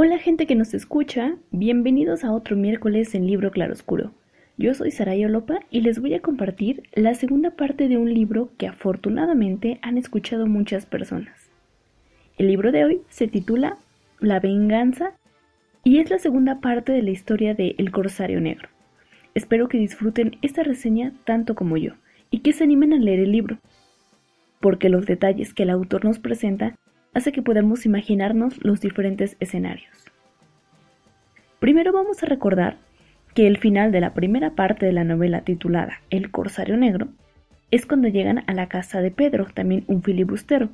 Hola gente que nos escucha, bienvenidos a otro miércoles en Libro Claroscuro. Yo soy Saraya Lopa y les voy a compartir la segunda parte de un libro que afortunadamente han escuchado muchas personas. El libro de hoy se titula La venganza y es la segunda parte de la historia de El Corsario Negro. Espero que disfruten esta reseña tanto como yo y que se animen a leer el libro, porque los detalles que el autor nos presenta hace que podamos imaginarnos los diferentes escenarios. Primero vamos a recordar que el final de la primera parte de la novela titulada El Corsario Negro es cuando llegan a la casa de Pedro, también un filibustero.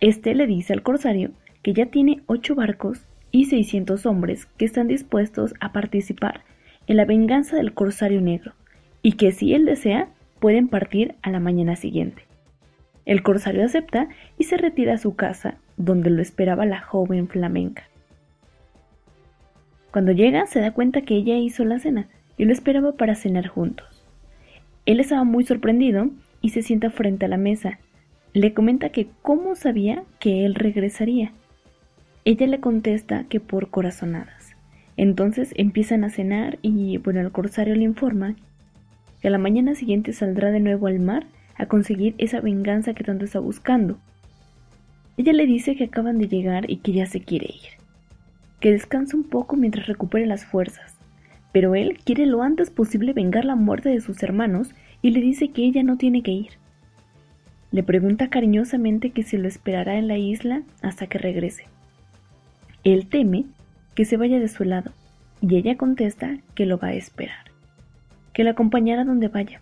Este le dice al corsario que ya tiene ocho barcos y 600 hombres que están dispuestos a participar en la venganza del Corsario Negro y que si él desea pueden partir a la mañana siguiente. El corsario acepta y se retira a su casa donde lo esperaba la joven flamenca. Cuando llega se da cuenta que ella hizo la cena y lo esperaba para cenar juntos. Él estaba muy sorprendido y se sienta frente a la mesa. Le comenta que cómo sabía que él regresaría. Ella le contesta que por corazonadas. Entonces empiezan a cenar y bueno, el corsario le informa que a la mañana siguiente saldrá de nuevo al mar a conseguir esa venganza que tanto está buscando. Ella le dice que acaban de llegar y que ya se quiere ir, que descanse un poco mientras recupere las fuerzas, pero él quiere lo antes posible vengar la muerte de sus hermanos y le dice que ella no tiene que ir. Le pregunta cariñosamente que se lo esperará en la isla hasta que regrese. Él teme que se vaya de su lado y ella contesta que lo va a esperar, que la acompañará donde vaya,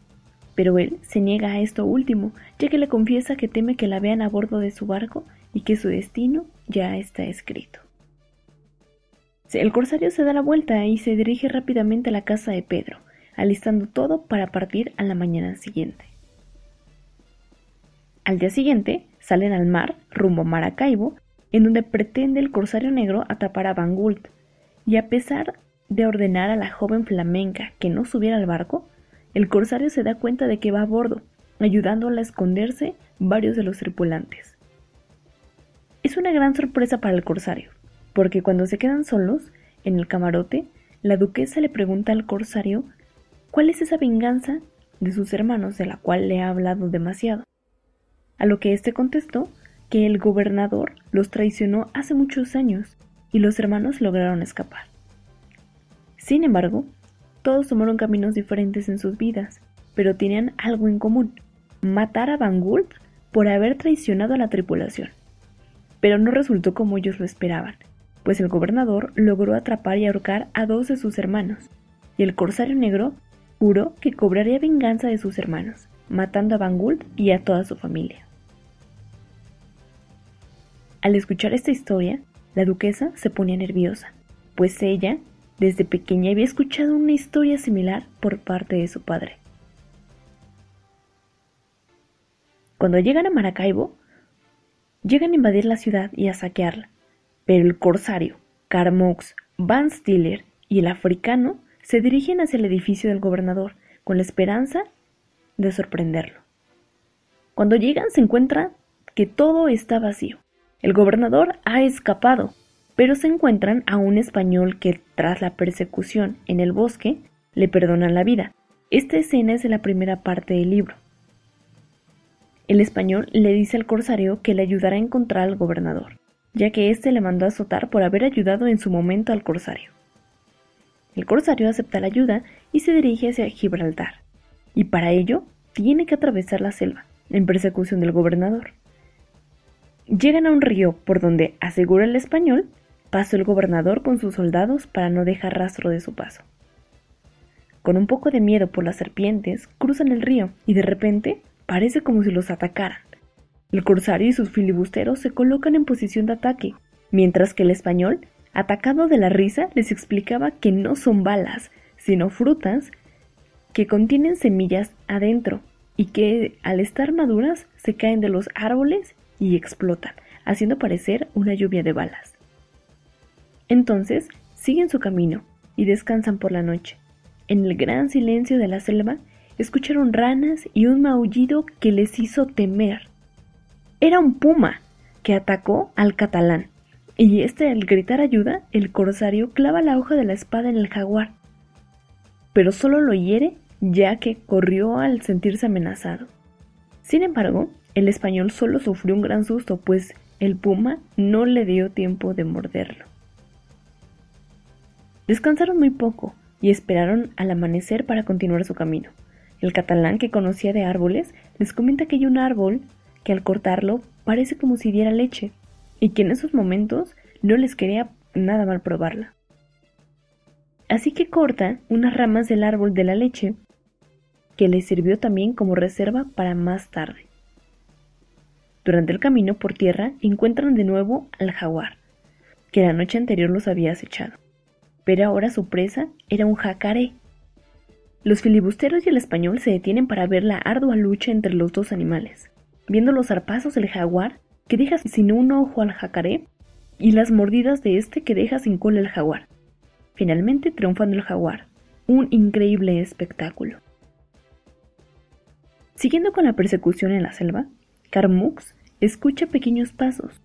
pero él se niega a esto último, ya que le confiesa que teme que la vean a bordo de su barco y que su destino ya está escrito. El corsario se da la vuelta y se dirige rápidamente a la casa de Pedro, alistando todo para partir a la mañana siguiente. Al día siguiente salen al mar rumbo a Maracaibo, en donde pretende el corsario negro atrapar a Van Gult, y a pesar de ordenar a la joven flamenca que no subiera al barco, el corsario se da cuenta de que va a bordo, ayudándola a esconderse varios de los tripulantes. Es una gran sorpresa para el corsario, porque cuando se quedan solos, en el camarote, la duquesa le pregunta al corsario cuál es esa venganza de sus hermanos de la cual le ha hablado demasiado. A lo que éste contestó que el gobernador los traicionó hace muchos años y los hermanos lograron escapar. Sin embargo, todos tomaron caminos diferentes en sus vidas, pero tenían algo en común, matar a Van Gulp por haber traicionado a la tripulación pero no resultó como ellos lo esperaban, pues el gobernador logró atrapar y ahorcar a dos de sus hermanos, y el corsario negro juró que cobraría venganza de sus hermanos, matando a Van Gult y a toda su familia. Al escuchar esta historia, la duquesa se ponía nerviosa, pues ella, desde pequeña, había escuchado una historia similar por parte de su padre. Cuando llegan a Maracaibo, llegan a invadir la ciudad y a saquearla, pero el corsario, Carmox, Van Stiller y el africano se dirigen hacia el edificio del gobernador con la esperanza de sorprenderlo. Cuando llegan se encuentra que todo está vacío. El gobernador ha escapado, pero se encuentran a un español que, tras la persecución en el bosque, le perdonan la vida. Esta escena es de la primera parte del libro. El español le dice al corsario que le ayudará a encontrar al gobernador, ya que éste le mandó a azotar por haber ayudado en su momento al corsario. El corsario acepta la ayuda y se dirige hacia Gibraltar, y para ello tiene que atravesar la selva, en persecución del gobernador. Llegan a un río por donde, asegura el español, pasó el gobernador con sus soldados para no dejar rastro de su paso. Con un poco de miedo por las serpientes, cruzan el río y de repente parece como si los atacaran. El corsario y sus filibusteros se colocan en posición de ataque, mientras que el español, atacado de la risa, les explicaba que no son balas, sino frutas que contienen semillas adentro y que al estar maduras se caen de los árboles y explotan, haciendo parecer una lluvia de balas. Entonces siguen su camino y descansan por la noche. En el gran silencio de la selva escucharon ranas y un maullido que les hizo temer. Era un puma que atacó al catalán, y este al gritar ayuda, el corsario clava la hoja de la espada en el jaguar, pero solo lo hiere ya que corrió al sentirse amenazado. Sin embargo, el español solo sufrió un gran susto, pues el puma no le dio tiempo de morderlo. Descansaron muy poco y esperaron al amanecer para continuar su camino. El catalán que conocía de árboles les comenta que hay un árbol que al cortarlo parece como si diera leche y que en esos momentos no les quería nada mal probarla. Así que corta unas ramas del árbol de la leche que les sirvió también como reserva para más tarde. Durante el camino por tierra encuentran de nuevo al jaguar, que la noche anterior los había acechado. Pero ahora su presa era un jacaré. Los filibusteros y el español se detienen para ver la ardua lucha entre los dos animales, viendo los zarpazos del jaguar que deja sin un ojo al jacaré y las mordidas de este que deja sin cola al jaguar. Finalmente triunfando el jaguar, un increíble espectáculo. Siguiendo con la persecución en la selva, Carmux escucha pequeños pasos.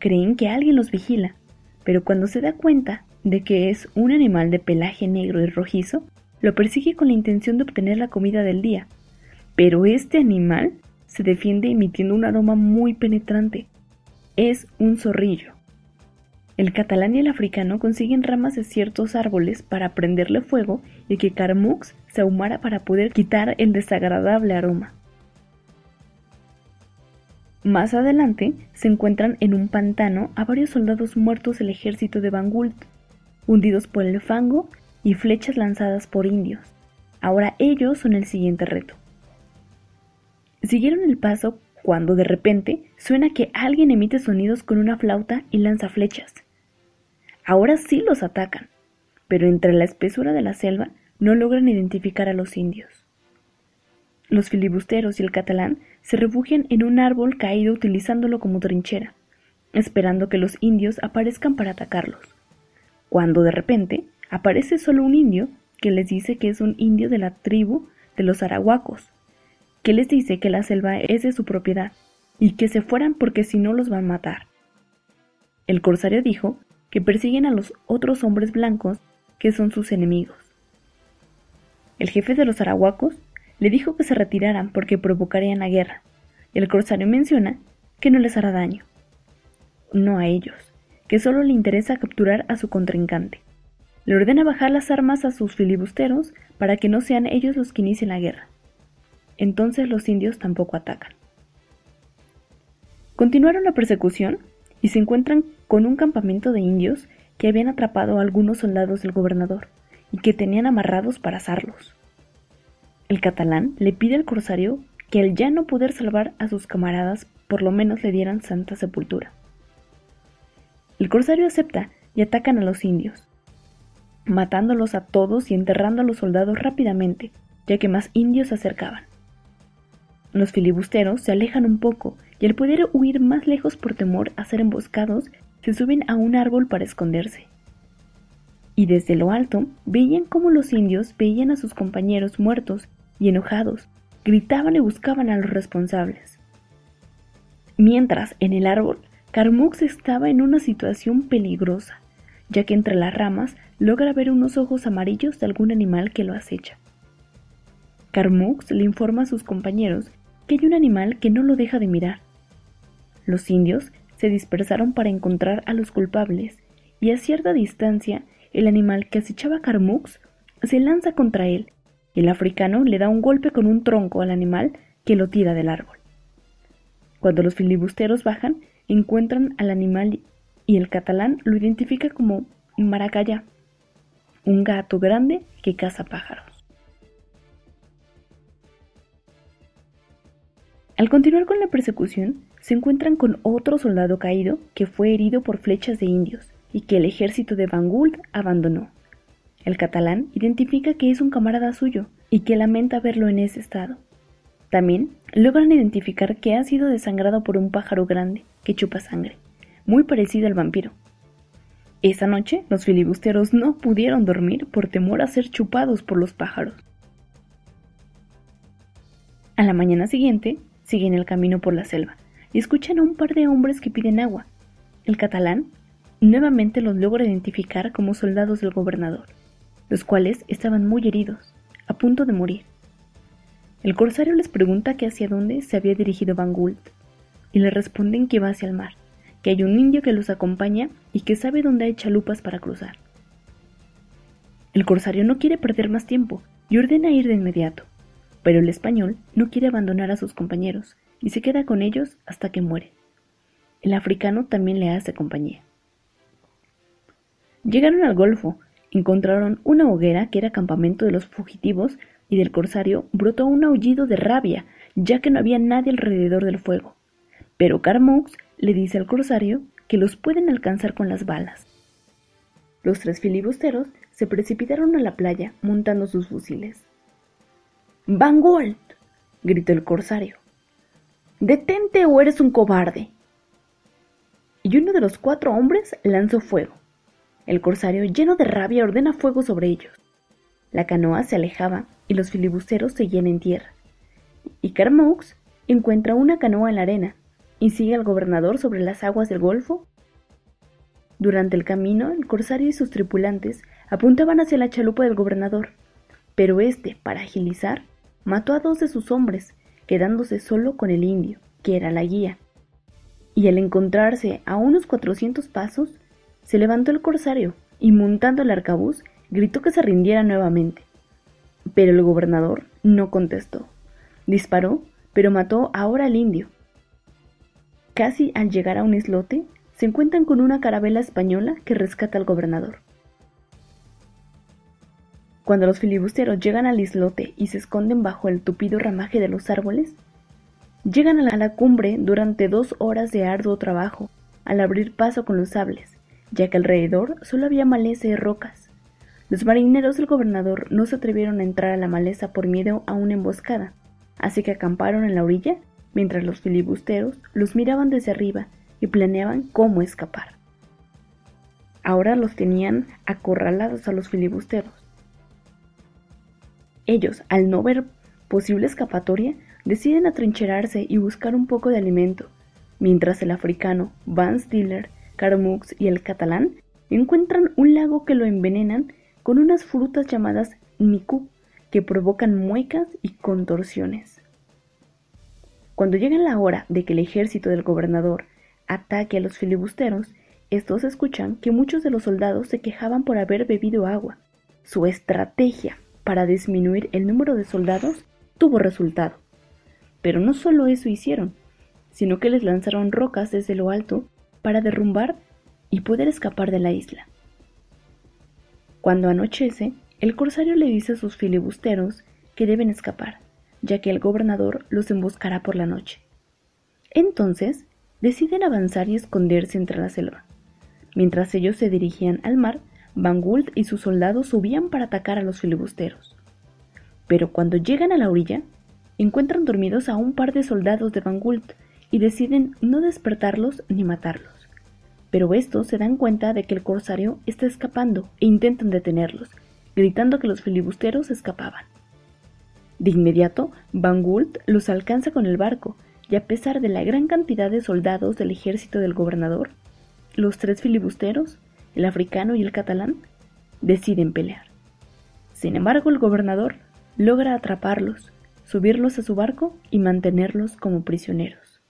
Creen que alguien los vigila, pero cuando se da cuenta de que es un animal de pelaje negro y rojizo, lo persigue con la intención de obtener la comida del día. Pero este animal se defiende emitiendo un aroma muy penetrante. Es un zorrillo. El catalán y el africano consiguen ramas de ciertos árboles para prenderle fuego y que Carmux se ahumara para poder quitar el desagradable aroma. Más adelante se encuentran en un pantano a varios soldados muertos del ejército de Bangult, hundidos por el fango y flechas lanzadas por indios. Ahora ellos son el siguiente reto. Siguieron el paso cuando de repente suena que alguien emite sonidos con una flauta y lanza flechas. Ahora sí los atacan, pero entre la espesura de la selva no logran identificar a los indios. Los filibusteros y el catalán se refugian en un árbol caído utilizándolo como trinchera, esperando que los indios aparezcan para atacarlos. Cuando de repente aparece solo un indio que les dice que es un indio de la tribu de los arahuacos, que les dice que la selva es de su propiedad y que se fueran porque si no los van a matar. El corsario dijo que persiguen a los otros hombres blancos que son sus enemigos. El jefe de los arahuacos le dijo que se retiraran porque provocarían la guerra, y el corsario menciona que no les hará daño. No a ellos, que solo le interesa capturar a su contrincante. Le ordena bajar las armas a sus filibusteros para que no sean ellos los que inicien la guerra. Entonces los indios tampoco atacan. Continuaron la persecución y se encuentran con un campamento de indios que habían atrapado a algunos soldados del gobernador y que tenían amarrados para asarlos. El catalán le pide al corsario que al ya no poder salvar a sus camaradas, por lo menos le dieran santa sepultura. El corsario acepta y atacan a los indios, matándolos a todos y enterrando a los soldados rápidamente, ya que más indios se acercaban. Los filibusteros se alejan un poco y al poder huir más lejos por temor a ser emboscados, se suben a un árbol para esconderse. Y desde lo alto veían cómo los indios veían a sus compañeros muertos y enojados, gritaban y buscaban a los responsables. Mientras, en el árbol, Carmux estaba en una situación peligrosa, ya que entre las ramas logra ver unos ojos amarillos de algún animal que lo acecha. Carmux le informa a sus compañeros que hay un animal que no lo deja de mirar. Los indios se dispersaron para encontrar a los culpables y a cierta distancia el animal que acechaba a Carmux se lanza contra él el africano le da un golpe con un tronco al animal que lo tira del árbol. Cuando los filibusteros bajan, encuentran al animal y el catalán lo identifica como maracayá, un gato grande que caza pájaros. Al continuar con la persecución, se encuentran con otro soldado caído que fue herido por flechas de indios y que el ejército de Van Gogh abandonó. El catalán identifica que es un camarada suyo y que lamenta verlo en ese estado. También logran identificar que ha sido desangrado por un pájaro grande que chupa sangre muy parecido al vampiro. Esa noche los filibusteros no pudieron dormir por temor a ser chupados por los pájaros. A la mañana siguiente, siguen el camino por la selva y escuchan a un par de hombres que piden agua. El catalán nuevamente los logra identificar como soldados del gobernador, los cuales estaban muy heridos, a punto de morir. El corsario les pregunta que hacia dónde se había dirigido Van Gould, y le responden que va hacia el mar, que hay un indio que los acompaña y que sabe dónde hay chalupas para cruzar. El corsario no quiere perder más tiempo y ordena ir de inmediato. Pero el español no quiere abandonar a sus compañeros y se queda con ellos hasta que muere. El africano también le hace compañía. Llegaron al Golfo, encontraron una hoguera que era campamento de los fugitivos y del corsario brotó un aullido de rabia, ya que no había nadie alrededor del fuego. Pero Carmaux le dice al corsario que los pueden alcanzar con las balas. Los tres filibusteros se precipitaron a la playa montando sus fusiles. Van gritó el corsario. Detente o eres un cobarde. Y uno de los cuatro hombres lanzó fuego. El corsario, lleno de rabia, ordena fuego sobre ellos. La canoa se alejaba y los filibusteros seguían en tierra. Y Carmaux encuentra una canoa en la arena y sigue al gobernador sobre las aguas del Golfo. Durante el camino, el corsario y sus tripulantes apuntaban hacia la chalupa del gobernador, pero este, para agilizar, mató a dos de sus hombres, quedándose solo con el indio, que era la guía. Y al encontrarse a unos cuatrocientos pasos, se levantó el corsario y montando el arcabuz, gritó que se rindiera nuevamente. Pero el gobernador no contestó. Disparó, pero mató ahora al indio. Casi al llegar a un islote, se encuentran con una carabela española que rescata al gobernador. Cuando los filibusteros llegan al islote y se esconden bajo el tupido ramaje de los árboles, llegan a la cumbre durante dos horas de arduo trabajo al abrir paso con los sables, ya que alrededor solo había maleza y rocas. Los marineros del gobernador no se atrevieron a entrar a la maleza por miedo a una emboscada, así que acamparon en la orilla mientras los filibusteros los miraban desde arriba y planeaban cómo escapar. Ahora los tenían acorralados a los filibusteros. Ellos, al no ver posible escapatoria, deciden atrincherarse y buscar un poco de alimento, mientras el africano, Van Stiller, Carmux y el catalán encuentran un lago que lo envenenan con unas frutas llamadas niku, que provocan muecas y contorsiones. Cuando llega la hora de que el ejército del gobernador ataque a los filibusteros, estos escuchan que muchos de los soldados se quejaban por haber bebido agua. Su estrategia para disminuir el número de soldados tuvo resultado. Pero no solo eso hicieron, sino que les lanzaron rocas desde lo alto para derrumbar y poder escapar de la isla. Cuando anochece, el corsario le dice a sus filibusteros que deben escapar, ya que el gobernador los emboscará por la noche. Entonces, deciden avanzar y esconderse entre la selva. Mientras ellos se dirigían al mar, Van Gould y sus soldados subían para atacar a los filibusteros. Pero cuando llegan a la orilla, encuentran dormidos a un par de soldados de Van Gould y deciden no despertarlos ni matarlos. Pero estos se dan cuenta de que el corsario está escapando e intentan detenerlos, gritando que los filibusteros escapaban. De inmediato, Van Gould los alcanza con el barco, y a pesar de la gran cantidad de soldados del ejército del gobernador, los tres filibusteros el africano y el catalán, deciden pelear. Sin embargo, el gobernador logra atraparlos, subirlos a su barco y mantenerlos como prisioneros.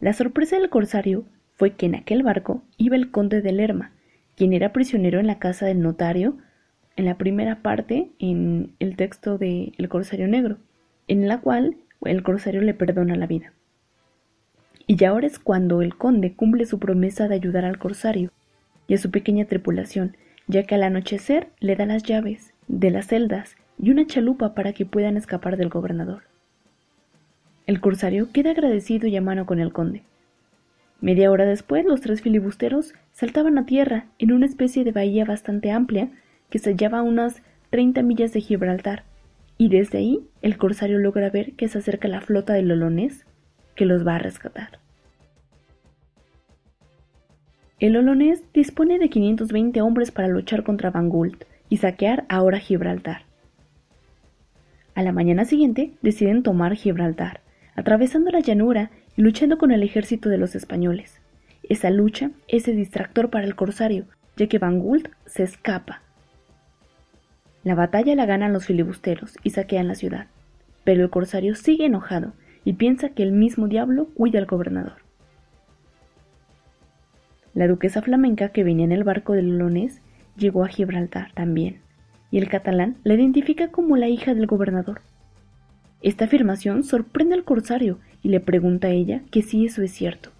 La sorpresa del corsario fue que en aquel barco iba el conde de Lerma, quien era prisionero en la casa del notario, en la primera parte en el texto de El Corsario Negro, en la cual el corsario le perdona la vida. Y ahora es cuando el conde cumple su promesa de ayudar al corsario y a su pequeña tripulación, ya que al anochecer le da las llaves de las celdas y una chalupa para que puedan escapar del gobernador. El corsario queda agradecido y a mano con el conde. Media hora después, los tres filibusteros saltaban a tierra en una especie de bahía bastante amplia que se hallaba a unas 30 millas de Gibraltar, y desde ahí el corsario logra ver que se acerca la flota del Olonés que los va a rescatar. El Olonés dispone de 520 hombres para luchar contra Van Gult y saquear ahora Gibraltar. A la mañana siguiente deciden tomar Gibraltar, atravesando la llanura y luchando con el ejército de los españoles. Esa lucha es el distractor para el corsario, ya que Van Gult se escapa. La batalla la ganan los filibusteros y saquean la ciudad, pero el corsario sigue enojado y piensa que el mismo diablo cuida al gobernador. La duquesa flamenca que venía en el barco del Olonés llegó a Gibraltar también, y el catalán la identifica como la hija del gobernador. Esta afirmación sorprende al corsario y le pregunta a ella que si eso es cierto.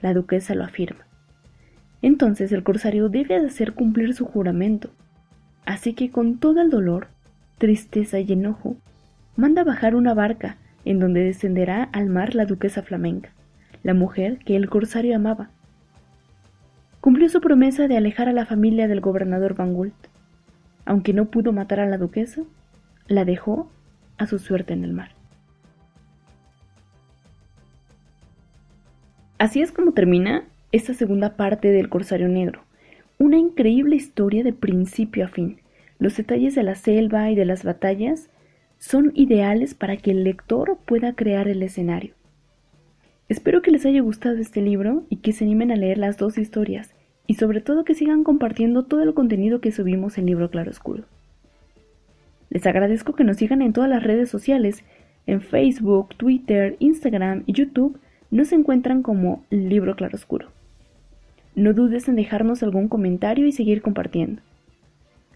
La duquesa lo afirma. Entonces el corsario debe hacer cumplir su juramento. Así que con todo el dolor, tristeza y enojo, manda bajar una barca en donde descenderá al mar la duquesa flamenca, la mujer que el corsario amaba. Cumplió su promesa de alejar a la familia del gobernador Van Gult. Aunque no pudo matar a la duquesa, la dejó a su suerte en el mar. Así es como termina esta segunda parte del Corsario Negro, una increíble historia de principio a fin. Los detalles de la selva y de las batallas son ideales para que el lector pueda crear el escenario. Espero que les haya gustado este libro y que se animen a leer las dos historias y sobre todo que sigan compartiendo todo el contenido que subimos en Libro Claroscuro. Les agradezco que nos sigan en todas las redes sociales, en Facebook, Twitter, Instagram y YouTube nos encuentran como Libro Claroscuro. No dudes en dejarnos algún comentario y seguir compartiendo.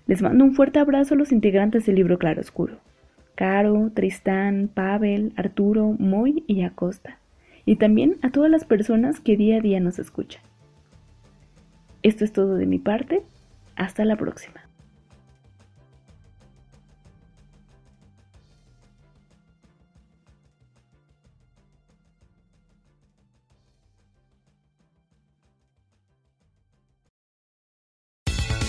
Les mando un fuerte abrazo a los integrantes del Libro Claroscuro. Caro, Tristán, Pavel, Arturo, Moy y Acosta y también a todas las personas que día a día nos escuchan. Esto es todo de mi parte. Hasta la próxima.